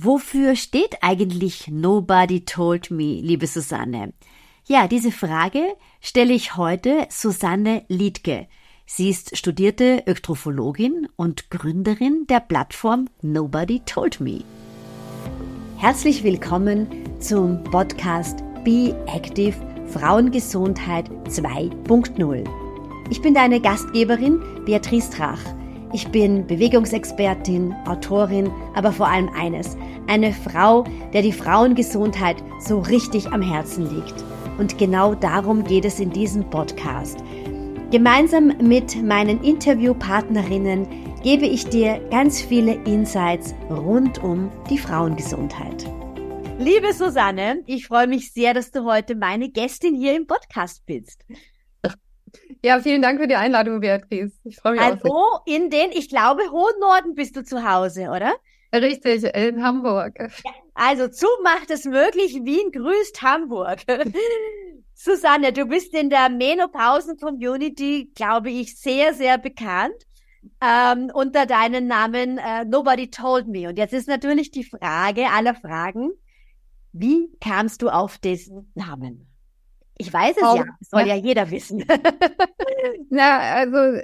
Wofür steht eigentlich Nobody Told Me, liebe Susanne? Ja, diese Frage stelle ich heute Susanne Liedke. Sie ist studierte Öktrophologin und Gründerin der Plattform Nobody Told Me. Herzlich willkommen zum Podcast Be Active Frauengesundheit 2.0. Ich bin deine Gastgeberin Beatrice Trach. Ich bin Bewegungsexpertin, Autorin, aber vor allem eines, eine Frau, der die Frauengesundheit so richtig am Herzen liegt. Und genau darum geht es in diesem Podcast. Gemeinsam mit meinen Interviewpartnerinnen gebe ich dir ganz viele Insights rund um die Frauengesundheit. Liebe Susanne, ich freue mich sehr, dass du heute meine Gästin hier im Podcast bist. Ja, vielen Dank für die Einladung, Beatrice. Ich freue mich also auch. Also in den, ich glaube, hohen Norden bist du zu Hause, oder? Richtig, in Hamburg. Ja, also Zug macht es möglich. Wien grüßt Hamburg. Susanne, du bist in der Menopausen-Community, glaube ich, sehr, sehr bekannt. Ähm, unter deinem Namen äh, Nobody Told Me. Und jetzt ist natürlich die Frage aller Fragen, wie kamst du auf diesen Namen? Ich weiß es Kaum, ja, soll ja. ja jeder wissen. Na, also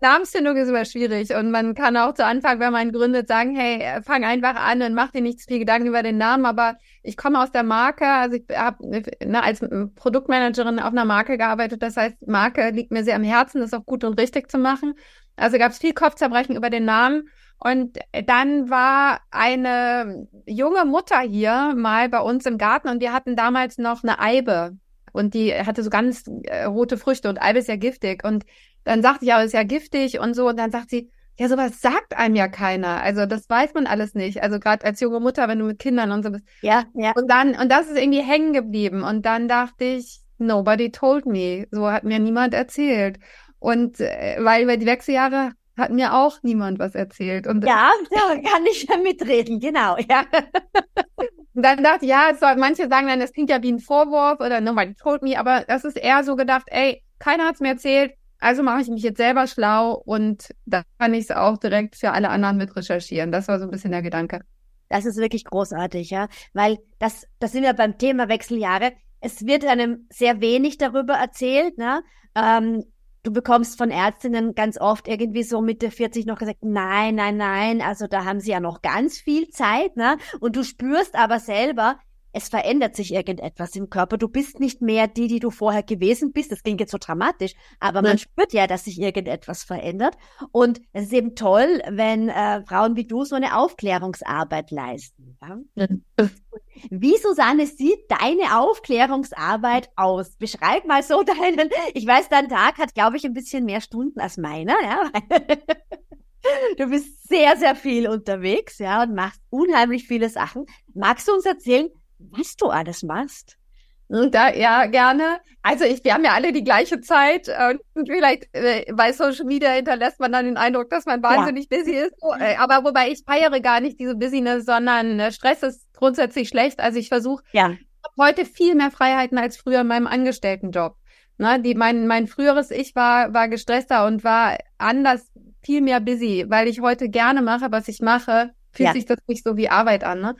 Namensfindung ist immer schwierig und man kann auch zu Anfang, wenn man gründet, sagen, hey, fang einfach an und mach dir nicht zu viel Gedanken über den Namen, aber ich komme aus der Marke, also ich habe ne, als Produktmanagerin auf einer Marke gearbeitet, das heißt, Marke liegt mir sehr am Herzen, das auch gut und richtig zu machen. Also gab es viel Kopfzerbrechen über den Namen und dann war eine junge Mutter hier mal bei uns im Garten und wir hatten damals noch eine Eibe und die hatte so ganz äh, rote Früchte und Eibe ist ja giftig. Und dann sagte ich, ja, ist ja giftig und so. Und dann sagt sie, ja, sowas sagt einem ja keiner. Also das weiß man alles nicht. Also gerade als junge Mutter, wenn du mit Kindern und so bist. Ja, ja. Und dann, und das ist irgendwie hängen geblieben. Und dann dachte ich, nobody told me. So hat mir niemand erzählt. Und äh, weil über die Wechseljahre hat mir auch niemand was erzählt. Und ja, da kann ich ja mitreden, genau, ja. Und dann dachte ich, ja, soll, manche sagen dann, das klingt ja wie ein Vorwurf oder nobody told me, aber das ist eher so gedacht, ey, keiner hat's mir erzählt, also mache ich mich jetzt selber schlau und da kann ich es auch direkt für alle anderen mit recherchieren. Das war so ein bisschen der Gedanke. Das ist wirklich großartig, ja, weil das, das sind wir beim Thema Wechseljahre. Es wird einem sehr wenig darüber erzählt, ne? Ähm, du bekommst von Ärztinnen ganz oft irgendwie so Mitte 40 noch gesagt, nein, nein, nein, also da haben sie ja noch ganz viel Zeit, ne? Und du spürst aber selber, es verändert sich irgendetwas im Körper. Du bist nicht mehr die, die du vorher gewesen bist. Das klingt jetzt so dramatisch, aber man spürt ja, dass sich irgendetwas verändert. Und es ist eben toll, wenn äh, Frauen wie du so eine Aufklärungsarbeit leisten. Ja? Wie, Susanne, sieht deine Aufklärungsarbeit aus? Beschreib mal so deinen, ich weiß, dein Tag hat, glaube ich, ein bisschen mehr Stunden als meiner, ja. Du bist sehr, sehr viel unterwegs, ja, und machst unheimlich viele Sachen. Magst du uns erzählen, was du alles machst? Da, ja, gerne. Also ich, wir haben ja alle die gleiche Zeit und vielleicht äh, bei Social Media hinterlässt man dann den Eindruck, dass man wahnsinnig ja. busy ist. Äh, aber wobei ich feiere gar nicht diese Business, sondern äh, Stress ist grundsätzlich schlecht. Also ich versuche ja. heute viel mehr Freiheiten als früher in meinem Angestelltenjob. Ne, die, mein, mein früheres Ich war, war gestresster und war anders, viel mehr busy, weil ich heute gerne mache, was ich mache, fühlt ja. sich das nicht so wie Arbeit an. Ne?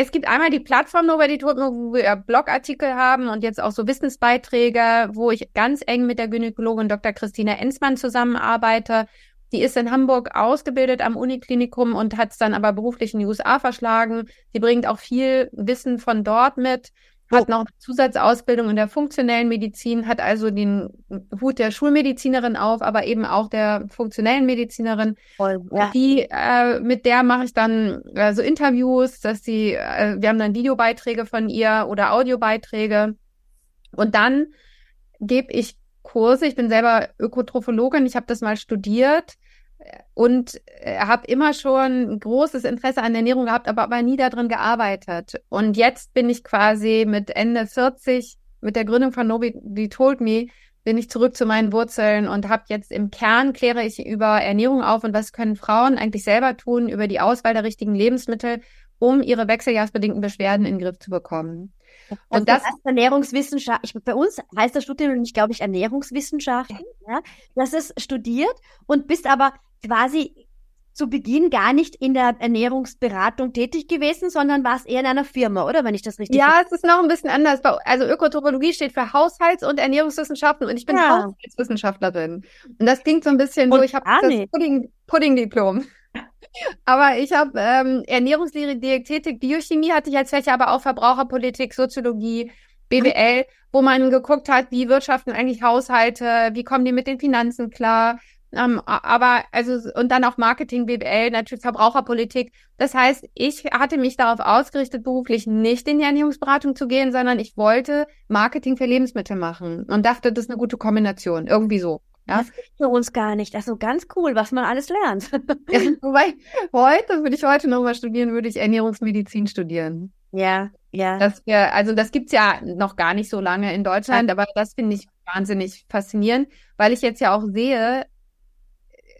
Es gibt einmal die Plattform Nobody Told Me, wo wir Blogartikel haben und jetzt auch so Wissensbeiträge, wo ich ganz eng mit der Gynäkologin Dr. Christina Enzmann zusammenarbeite. Die ist in Hamburg ausgebildet am Uniklinikum und hat es dann aber beruflich in die USA verschlagen. Sie bringt auch viel Wissen von dort mit hat noch Zusatzausbildung in der funktionellen Medizin, hat also den Hut der Schulmedizinerin auf, aber eben auch der funktionellen Medizinerin. Voll, ja. Die, äh, mit der mache ich dann äh, so Interviews, dass sie, äh, wir haben dann Videobeiträge von ihr oder Audiobeiträge. Und dann gebe ich Kurse. Ich bin selber Ökotrophologin, ich habe das mal studiert und äh, habe immer schon großes Interesse an Ernährung gehabt, aber, aber nie darin gearbeitet. Und jetzt bin ich quasi mit Ende 40 mit der Gründung von Nobody Told Me bin ich zurück zu meinen Wurzeln und habe jetzt im Kern kläre ich über Ernährung auf und was können Frauen eigentlich selber tun über die Auswahl der richtigen Lebensmittel, um ihre wechseljahrsbedingten Beschwerden in den Griff zu bekommen. Also und das, das Ernährungswissenschaft, ich, bei uns heißt das Studium nicht, glaube ich, Ernährungswissenschaften. Ja. Das ist studiert und bist aber quasi zu Beginn gar nicht in der Ernährungsberatung tätig gewesen, sondern warst eher in einer Firma, oder? Wenn ich das richtig Ja, es ist noch ein bisschen anders. Also Ökotropologie steht für Haushalts- und Ernährungswissenschaften und ich bin ja. Haushaltswissenschaftlerin. Und das klingt so ein bisschen und so, ich habe das Pudding, Pudding-Diplom. Aber ich habe ähm, Ernährungslehre, Diätetik, Biochemie hatte ich als Fächer, aber auch Verbraucherpolitik, Soziologie, BWL, wo man geguckt hat, wie wirtschaften eigentlich Haushalte, wie kommen die mit den Finanzen klar, ähm, aber also und dann auch Marketing, BWL, natürlich Verbraucherpolitik. Das heißt, ich hatte mich darauf ausgerichtet, beruflich nicht in die Ernährungsberatung zu gehen, sondern ich wollte Marketing für Lebensmittel machen und dachte, das ist eine gute Kombination, irgendwie so. Ja. Das gibt für uns gar nicht. Also ganz cool, was man alles lernt. ja, wobei heute würde ich heute nochmal studieren, würde ich Ernährungsmedizin studieren. Ja, ja. Das wir, also das gibt's ja noch gar nicht so lange in Deutschland, aber das finde ich wahnsinnig faszinierend, weil ich jetzt ja auch sehe,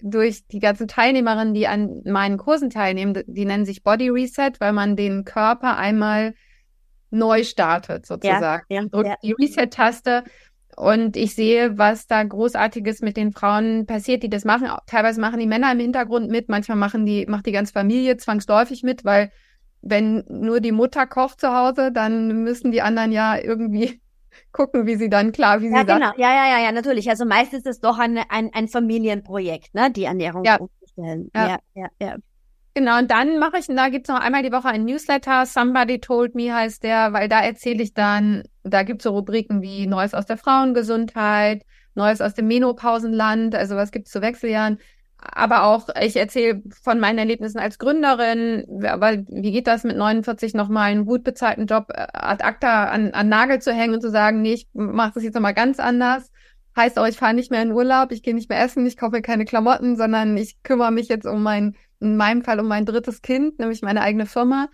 durch die ganzen Teilnehmerinnen, die an meinen Kursen teilnehmen, die nennen sich Body Reset, weil man den Körper einmal neu startet, sozusagen. Ja, ja, Drückt ja. die Reset-Taste und ich sehe, was da Großartiges mit den Frauen passiert, die das machen. Teilweise machen die Männer im Hintergrund mit, manchmal machen die, macht die ganze Familie zwangsläufig mit, weil wenn nur die Mutter kocht zu Hause, dann müssen die anderen ja irgendwie gucken, wie sie dann klar, wie ja, sie genau. dann. Ja, ja, ja, ja, natürlich. Also meistens ist es doch ein, ein, ein Familienprojekt, ne, die Ernährung ja. umzustellen. Ja. ja, ja, ja. Genau, und dann mache ich, da gibt's noch einmal die Woche ein Newsletter, Somebody Told Me heißt der, weil da erzähle ich dann, da gibt's so Rubriken wie Neues aus der Frauengesundheit, Neues aus dem Menopausenland, also was gibt's zu Wechseljahren, aber auch, ich erzähle von meinen Erlebnissen als Gründerin, aber wie geht das mit 49 nochmal einen gut bezahlten Job äh, ad acta an, an Nagel zu hängen und zu sagen, nee, ich mache das jetzt nochmal ganz anders. Heißt auch, ich fahre nicht mehr in Urlaub, ich gehe nicht mehr essen, ich kaufe keine Klamotten, sondern ich kümmere mich jetzt um mein, in meinem Fall um mein drittes Kind, nämlich meine eigene Firma.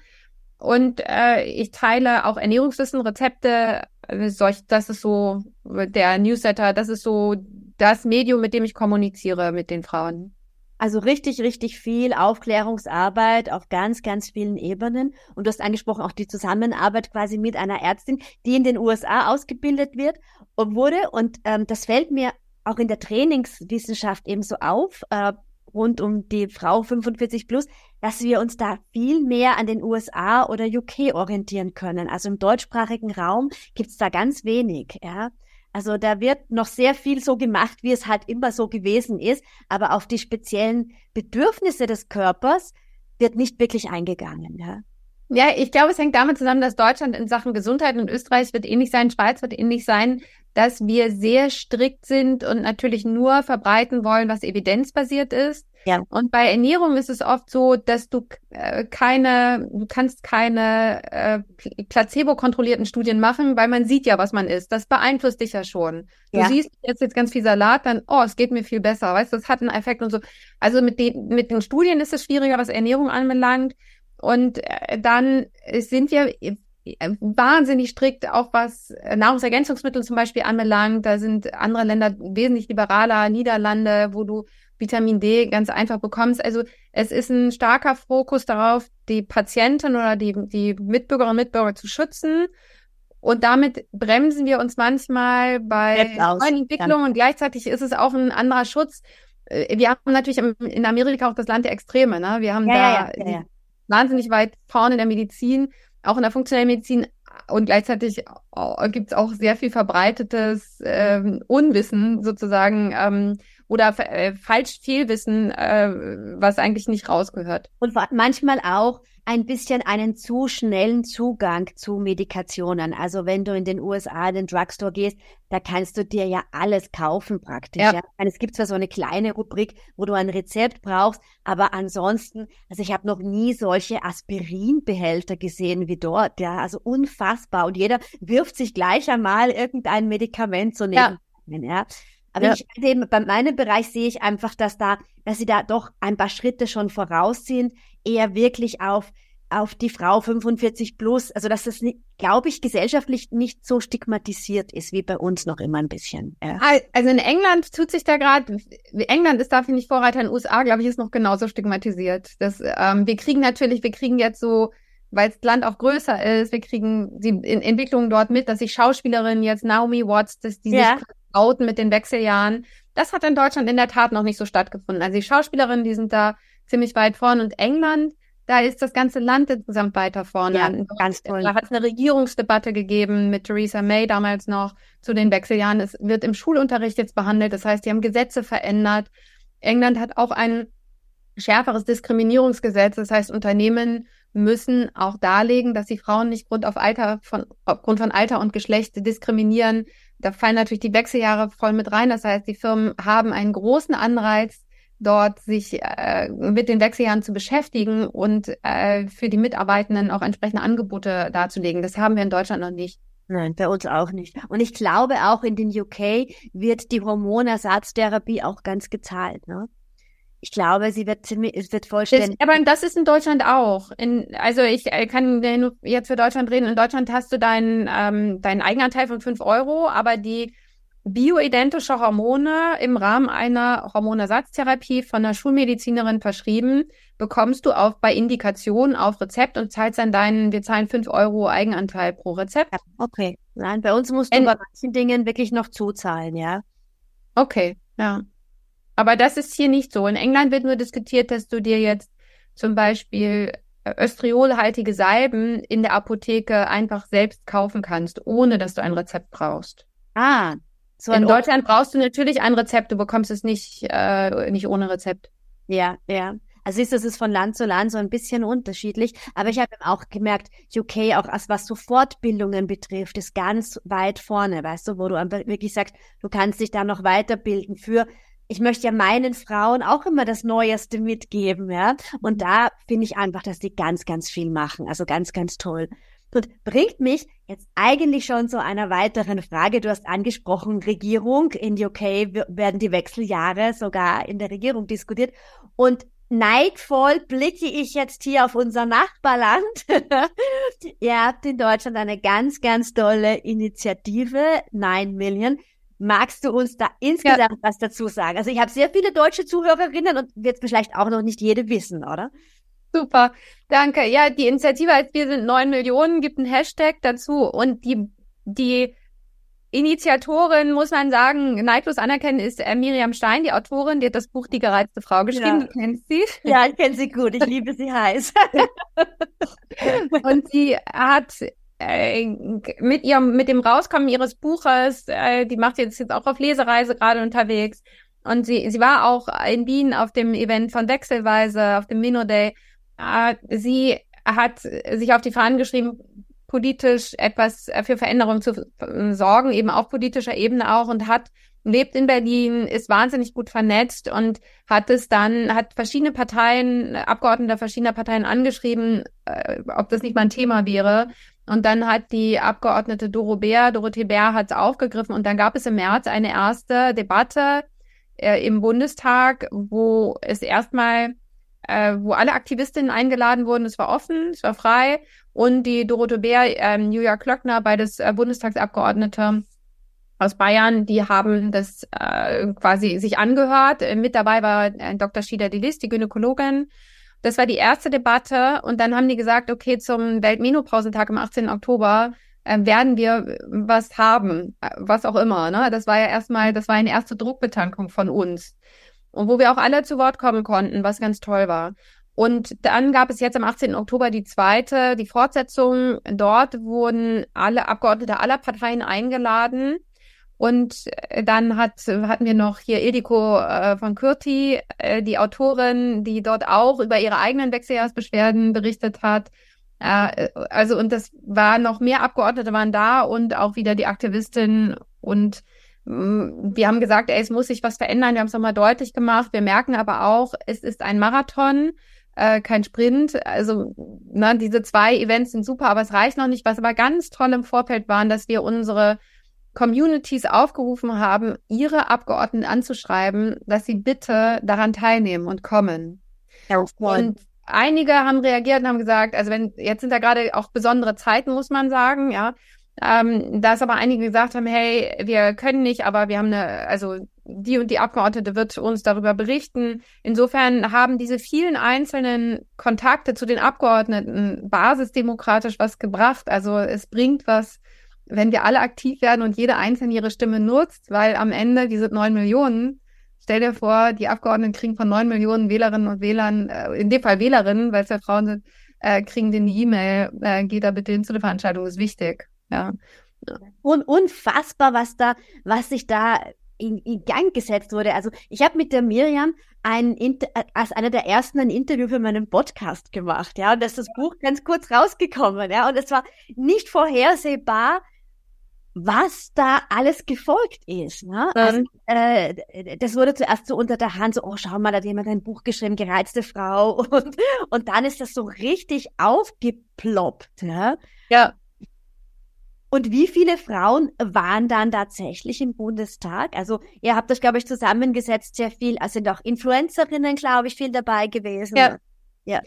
Und äh, ich teile auch Ernährungswissen, Rezepte, äh, solch, das ist so der Newsletter, das ist so das Medium, mit dem ich kommuniziere mit den Frauen. Also richtig, richtig viel Aufklärungsarbeit auf ganz, ganz vielen Ebenen. Und du hast angesprochen auch die Zusammenarbeit quasi mit einer Ärztin, die in den USA ausgebildet wird und wurde. Und ähm, das fällt mir auch in der Trainingswissenschaft ebenso auf, äh, rund um die Frau 45 plus, dass wir uns da viel mehr an den USA oder UK orientieren können. Also im deutschsprachigen Raum gibt's da ganz wenig, ja. Also da wird noch sehr viel so gemacht, wie es halt immer so gewesen ist, aber auf die speziellen Bedürfnisse des Körpers wird nicht wirklich eingegangen. Ja. Ja, ich glaube, es hängt damit zusammen, dass Deutschland in Sachen Gesundheit und Österreich wird ähnlich sein, Schweiz wird ähnlich sein, dass wir sehr strikt sind und natürlich nur verbreiten wollen, was evidenzbasiert ist. Ja. Und bei Ernährung ist es oft so, dass du äh, keine, du kannst keine äh, placebo-kontrollierten Studien machen, weil man sieht ja, was man isst. Das beeinflusst dich ja schon. Du ja. siehst jetzt jetzt ganz viel Salat, dann, oh, es geht mir viel besser, weißt du, das hat einen Effekt und so. Also mit den, mit den Studien ist es schwieriger, was Ernährung anbelangt. Und äh, dann sind wir wahnsinnig strikt, auch was Nahrungsergänzungsmittel zum Beispiel anbelangt. Da sind andere Länder wesentlich liberaler, Niederlande, wo du Vitamin D ganz einfach bekommst. Also es ist ein starker Fokus darauf, die Patienten oder die, die Mitbürgerinnen und Mitbürger zu schützen. Und damit bremsen wir uns manchmal bei neuen Entwicklungen und gleichzeitig ist es auch ein anderer Schutz. Äh, wir haben natürlich in Amerika auch das Land der Extreme. Ne? Wir haben ja, da ja, wahnsinnig weit vorne in der Medizin, auch in der funktionellen Medizin und gleichzeitig gibt es auch sehr viel verbreitetes ähm, Unwissen sozusagen. Ähm, oder äh, falsch Fehlwissen, äh, was eigentlich nicht rausgehört. Und manchmal auch ein bisschen einen zu schnellen Zugang zu Medikationen. Also wenn du in den USA in den Drugstore gehst, da kannst du dir ja alles kaufen praktisch. Ja. ja. Es gibt zwar so eine kleine Rubrik, wo du ein Rezept brauchst, aber ansonsten, also ich habe noch nie solche Aspirinbehälter gesehen wie dort. Ja, also unfassbar. Und jeder wirft sich gleich einmal irgendein Medikament so neben. Ja. ja. Aber ja. ich eben bei meinem Bereich sehe ich einfach, dass da, dass sie da doch ein paar Schritte schon voraus sind, eher wirklich auf auf die Frau 45 plus, also dass das, glaube ich, gesellschaftlich nicht so stigmatisiert ist wie bei uns noch immer ein bisschen. Ja. Also in England tut sich da gerade, England ist da finde ich Vorreiter, in den USA, glaube ich, ist noch genauso stigmatisiert. Das, ähm, wir kriegen natürlich, wir kriegen jetzt so, weil das Land auch größer ist, wir kriegen die Entwicklungen dort mit, dass sich Schauspielerinnen jetzt Naomi Watts, dass die ja. sich outen mit den Wechseljahren. Das hat in Deutschland in der Tat noch nicht so stattgefunden. Also die Schauspielerinnen, die sind da ziemlich weit vorne. Und England, da ist das ganze Land insgesamt weiter vorne. Ja, ganz toll. Da hat es eine Regierungsdebatte gegeben mit Theresa May damals noch zu den Wechseljahren. Es wird im Schulunterricht jetzt behandelt. Das heißt, die haben Gesetze verändert. England hat auch ein schärferes Diskriminierungsgesetz. Das heißt, Unternehmen müssen auch darlegen, dass sie Frauen nicht Grund auf Alter von, aufgrund von Alter und Geschlecht diskriminieren. Da fallen natürlich die Wechseljahre voll mit rein. Das heißt, die Firmen haben einen großen Anreiz, dort sich äh, mit den Wechseljahren zu beschäftigen und äh, für die Mitarbeitenden auch entsprechende Angebote darzulegen. Das haben wir in Deutschland noch nicht. Nein, bei uns auch nicht. Und ich glaube, auch in den UK wird die Hormonersatztherapie auch ganz gezahlt. Ne? Ich glaube, sie wird ziemlich, es wird vollständig. Das, aber das ist in Deutschland auch. In, also ich äh, kann nur jetzt für Deutschland reden. In Deutschland hast du deinen, ähm, deinen Eigenanteil von fünf Euro, aber die bioidentische Hormone im Rahmen einer Hormonersatztherapie von einer Schulmedizinerin verschrieben, bekommst du auch bei Indikation auf Rezept und zahlst dann deinen, wir zahlen fünf Euro Eigenanteil pro Rezept. Okay. Nein, bei uns musst du in, bei manchen Dingen wirklich noch zuzahlen, ja. Okay, ja. Aber das ist hier nicht so. In England wird nur diskutiert, dass du dir jetzt zum Beispiel äh, östriolhaltige Salben in der Apotheke einfach selbst kaufen kannst, ohne dass du ein Rezept brauchst. Ah, so in Deutschland brauchst du natürlich ein Rezept, du bekommst es nicht, äh, nicht ohne Rezept. Ja, ja. Also siehst du, es ist von Land zu Land so ein bisschen unterschiedlich. Aber ich habe auch gemerkt, UK, auch was so Fortbildungen betrifft, ist ganz weit vorne, weißt du, wo du wirklich sagst, du kannst dich da noch weiterbilden für ich möchte ja meinen Frauen auch immer das Neueste mitgeben, ja. Und da finde ich einfach, dass die ganz, ganz viel machen. Also ganz, ganz toll. Und bringt mich jetzt eigentlich schon zu einer weiteren Frage. Du hast angesprochen, Regierung. In UK werden die Wechseljahre sogar in der Regierung diskutiert. Und neidvoll blicke ich jetzt hier auf unser Nachbarland. Ihr habt in Deutschland eine ganz, ganz tolle Initiative, 9 Million. Magst du uns da insgesamt ja. was dazu sagen? Also ich habe sehr viele deutsche Zuhörerinnen und wird vielleicht auch noch nicht jede wissen, oder? Super, danke. Ja, die Initiative als Wir sind neun Millionen gibt einen Hashtag dazu und die, die Initiatorin, muss man sagen, neidlos anerkennen, ist äh, Miriam Stein, die Autorin, die hat das Buch Die gereizte Frau geschrieben. Ja. Du kennst sie? Ja, ich kenne sie gut. Ich liebe sie heiß. und sie hat äh, mit ihrem, mit dem Rauskommen ihres Buches, äh, die macht jetzt, jetzt auch auf Lesereise gerade unterwegs. Und sie, sie war auch in Wien auf dem Event von Wechselweise, auf dem Mino Day. Äh, sie hat sich auf die Fahnen geschrieben, politisch etwas für Veränderung zu sorgen, eben auf politischer Ebene auch und hat lebt in Berlin, ist wahnsinnig gut vernetzt und hat es dann, hat verschiedene Parteien, Abgeordnete verschiedener Parteien angeschrieben, äh, ob das nicht mal ein Thema wäre. Und dann hat die Abgeordnete Doro Bär, Dorothee Bär hat es aufgegriffen und dann gab es im März eine erste Debatte äh, im Bundestag, wo es erstmal, äh, wo alle Aktivistinnen eingeladen wurden. Es war offen, es war frei und die Dorothee Bär, äh, Julia Klöckner, beides äh, Bundestagsabgeordnete aus Bayern, die haben das äh, quasi sich angehört. Äh, mit dabei war äh, Dr. Shida Delis, die Gynäkologin, das war die erste Debatte und dann haben die gesagt, okay, zum Weltmenopausentag am 18. Oktober äh, werden wir was haben, äh, was auch immer. Ne? Das war ja erstmal, das war eine erste Druckbetankung von uns. Und wo wir auch alle zu Wort kommen konnten, was ganz toll war. Und dann gab es jetzt am 18. Oktober die zweite, die Fortsetzung. Dort wurden alle Abgeordnete aller Parteien eingeladen. Und äh, dann hat, hatten wir noch hier Ildiko äh, von Kürti, äh, die Autorin, die dort auch über ihre eigenen Wechseljahrsbeschwerden berichtet hat. Äh, also, und das war noch mehr Abgeordnete waren da und auch wieder die Aktivistin. Und mh, mm, wir haben gesagt, ey, es muss sich was verändern. Wir haben es nochmal deutlich gemacht. Wir merken aber auch, es ist ein Marathon. Äh, kein Sprint. Also, ne, diese zwei Events sind super, aber es reicht noch nicht. Was aber ganz toll im Vorfeld waren, dass wir unsere Communities aufgerufen haben, ihre Abgeordneten anzuschreiben, dass sie bitte daran teilnehmen und kommen. Und einige haben reagiert und haben gesagt, also wenn, jetzt sind da gerade auch besondere Zeiten, muss man sagen, ja. Ähm, dass aber einige gesagt haben, hey, wir können nicht, aber wir haben eine, also die und die Abgeordnete wird uns darüber berichten. Insofern haben diese vielen einzelnen Kontakte zu den Abgeordneten basisdemokratisch was gebracht. Also es bringt was, wenn wir alle aktiv werden und jede einzelne ihre Stimme nutzt, weil am Ende diese neun Millionen Stell dir vor, die Abgeordneten kriegen von neun Millionen Wählerinnen und Wählern, äh, in dem Fall Wählerinnen, weil es ja Frauen sind, äh, kriegen den E-Mail, äh, geht da bitte hin zu der Veranstaltung, ist wichtig. Ja. Und unfassbar, was da, was sich da in, in Gang gesetzt wurde. Also ich habe mit der Miriam ein Inter als einer der ersten ein Interview für meinen Podcast gemacht, ja, und da ist das Buch ganz kurz rausgekommen, ja, und es war nicht vorhersehbar, was da alles gefolgt ist. Ne? Also, äh, das wurde zuerst so unter der Hand, so, oh, schau mal, da hat jemand ein Buch geschrieben, gereizte Frau. Und, und dann ist das so richtig aufgeploppt. Ja. ja. Und wie viele Frauen waren dann tatsächlich im Bundestag? Also ihr habt das, glaube ich, zusammengesetzt, sehr viel. Also sind auch Influencerinnen, glaube ich, viel dabei gewesen. Ja. ja.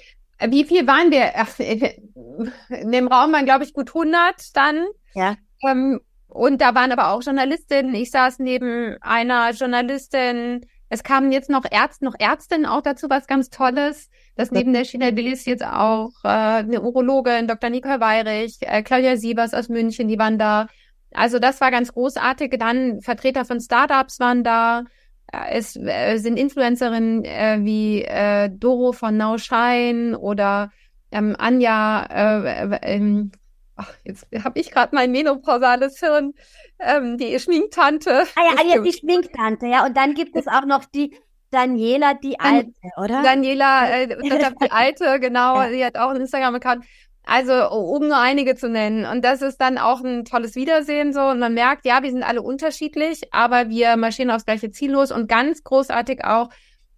Wie viel waren wir? Ach, in dem Raum waren, glaube ich, gut 100 dann. Ja. Ähm, und da waren aber auch Journalistinnen. Ich saß neben einer Journalistin. Es kamen jetzt noch Ärzte, noch Ärztinnen auch dazu, was ganz Tolles. Dass neben der China Willis jetzt auch äh, eine Urologin, Dr. Nicole Weirich, äh, Claudia Sievers aus München, die waren da. Also das war ganz großartig. Dann Vertreter von Startups waren da. Äh, es äh, sind Influencerinnen äh, wie äh, Doro von Shine oder ähm, Anja, äh, äh, ach, jetzt habe ich gerade mein menopausales Hirn, ähm, die Schminktante. Ah ja, ja, die Schminktante, ja. Und dann gibt es auch noch die Daniela, die Alte, oder? Daniela, äh, die Alte, genau, ja. die hat auch einen Instagram-Account. Also, um nur einige zu nennen. Und das ist dann auch ein tolles Wiedersehen so. Und man merkt, ja, wir sind alle unterschiedlich, aber wir marschieren aufs gleiche Ziel los. Und ganz großartig auch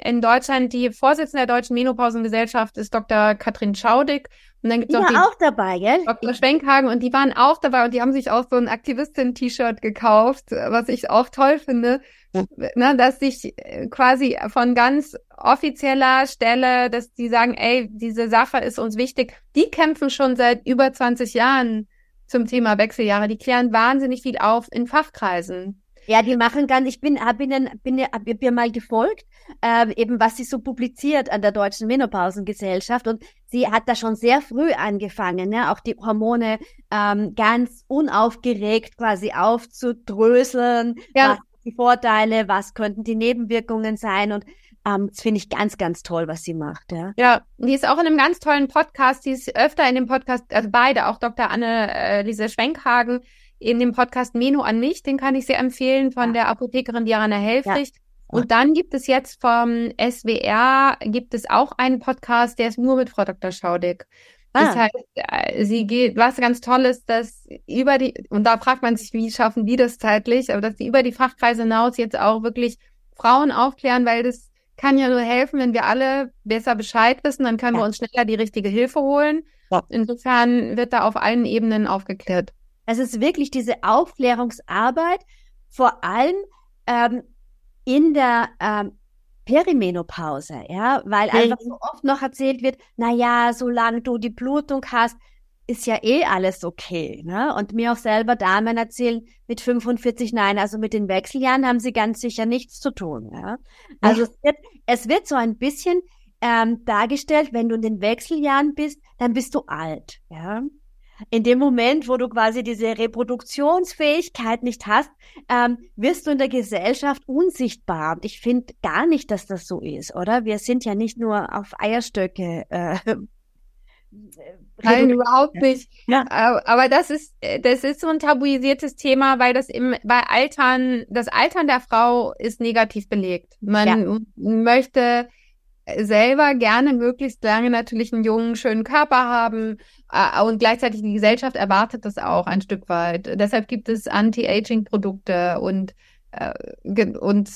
in Deutschland, die Vorsitzende der Deutschen Menopausengesellschaft ist Dr. Katrin Schaudig. Und dann gibt's die noch die auch dabei, gell? Dr. Schwenkhagen und die waren auch dabei und die haben sich auch so ein Aktivistin-T-Shirt gekauft, was ich auch toll finde, ja. ne, dass sich äh, quasi von ganz offizieller Stelle, dass die sagen, ey, diese Sache ist uns wichtig. Die kämpfen schon seit über 20 Jahren zum Thema Wechseljahre. Die klären wahnsinnig viel auf in Fachkreisen. Ja, die machen ganz, ich bin, hab ihnen, bin, hab ihr mal gefolgt, äh, eben was sie so publiziert an der Deutschen Menopausengesellschaft und sie hat da schon sehr früh angefangen, ne, auch die Hormone ähm, ganz unaufgeregt quasi aufzudröseln, ja. was die Vorteile, was könnten die Nebenwirkungen sein und ähm, das finde ich ganz, ganz toll, was sie macht. Ja, ja die ist auch in einem ganz tollen Podcast, die ist öfter in dem Podcast, also beide, auch Dr. Anne äh, Schwenkhagen, in dem Podcast Menu an mich, den kann ich sehr empfehlen, von ja. der Apothekerin Diana Helfrich. Ja. Und dann gibt es jetzt vom SWR, gibt es auch einen Podcast, der ist nur mit Frau Dr. Schaudig. Ah. Das heißt, äh, sie geht, was ganz toll ist, dass über die, und da fragt man sich, wie schaffen die das zeitlich, aber dass sie über die Fachkreise hinaus jetzt auch wirklich Frauen aufklären, weil das kann ja nur helfen, wenn wir alle besser Bescheid wissen, dann können ja. wir uns schneller die richtige Hilfe holen. Ja. Insofern wird da auf allen Ebenen aufgeklärt. Es ist wirklich diese Aufklärungsarbeit, vor allem ähm, in der ähm, Perimenopause, ja, weil einfach so oft noch erzählt wird, na ja, solange du die Blutung hast, ist ja eh alles okay, ne? Und mir auch selber Damen erzählen mit 45, nein, also mit den Wechseljahren haben sie ganz sicher nichts zu tun, ja? Also es wird, es wird so ein bisschen ähm, dargestellt, wenn du in den Wechseljahren bist, dann bist du alt, ja? In dem Moment, wo du quasi diese Reproduktionsfähigkeit nicht hast, ähm, wirst du in der Gesellschaft unsichtbar. Und ich finde gar nicht, dass das so ist, oder? Wir sind ja nicht nur auf Eierstöcke. Äh, Nein, überhaupt nicht. Ja. Aber das ist, das ist so ein tabuisiertes Thema, weil das im, bei Altern, das Altern der Frau ist negativ belegt. Man ja. möchte selber gerne möglichst lange natürlich einen jungen, schönen Körper haben äh, und gleichzeitig die Gesellschaft erwartet das auch ein Stück weit. Deshalb gibt es Anti-Aging-Produkte und, äh, und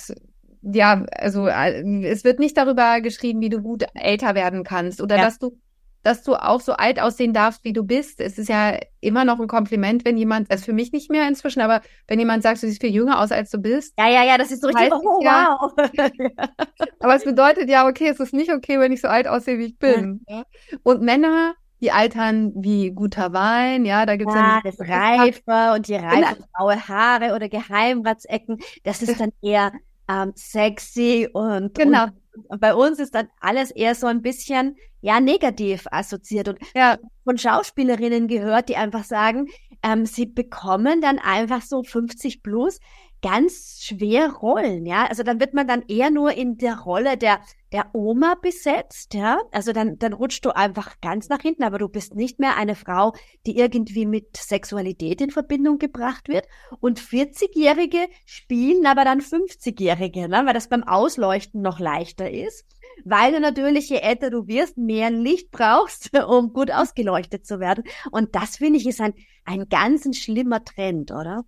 ja, also äh, es wird nicht darüber geschrieben, wie du gut älter werden kannst oder ja. dass du dass du auch so alt aussehen darfst, wie du bist. Es ist ja immer noch ein Kompliment, wenn jemand, also für mich nicht mehr inzwischen, aber wenn jemand sagt, du siehst viel jünger aus, als du bist. Ja, ja, ja, das ist so richtig, oh, ja, wow. aber es bedeutet ja, okay, es ist nicht okay, wenn ich so alt aussehe, wie ich bin. Ja. Und Männer, die altern wie guter Wein, ja, da gibt's ja, ja das Reife und die reife graue Haare oder Geheimratsecken, das ist dann eher ähm, sexy und, genau. und bei uns ist dann alles eher so ein bisschen ja negativ assoziiert und ja. von Schauspielerinnen gehört, die einfach sagen, ähm, sie bekommen dann einfach so 50 plus ganz schwer rollen, ja. Also dann wird man dann eher nur in der Rolle der, der Oma besetzt, ja. Also dann, dann rutscht du einfach ganz nach hinten, aber du bist nicht mehr eine Frau, die irgendwie mit Sexualität in Verbindung gebracht wird. Und 40-Jährige spielen aber dann 50-Jährige, ne? weil das beim Ausleuchten noch leichter ist. Weil du natürlich, je älter du wirst, mehr Licht brauchst, um gut ausgeleuchtet zu werden. Und das finde ich ist ein, ein ganz ein schlimmer Trend, oder?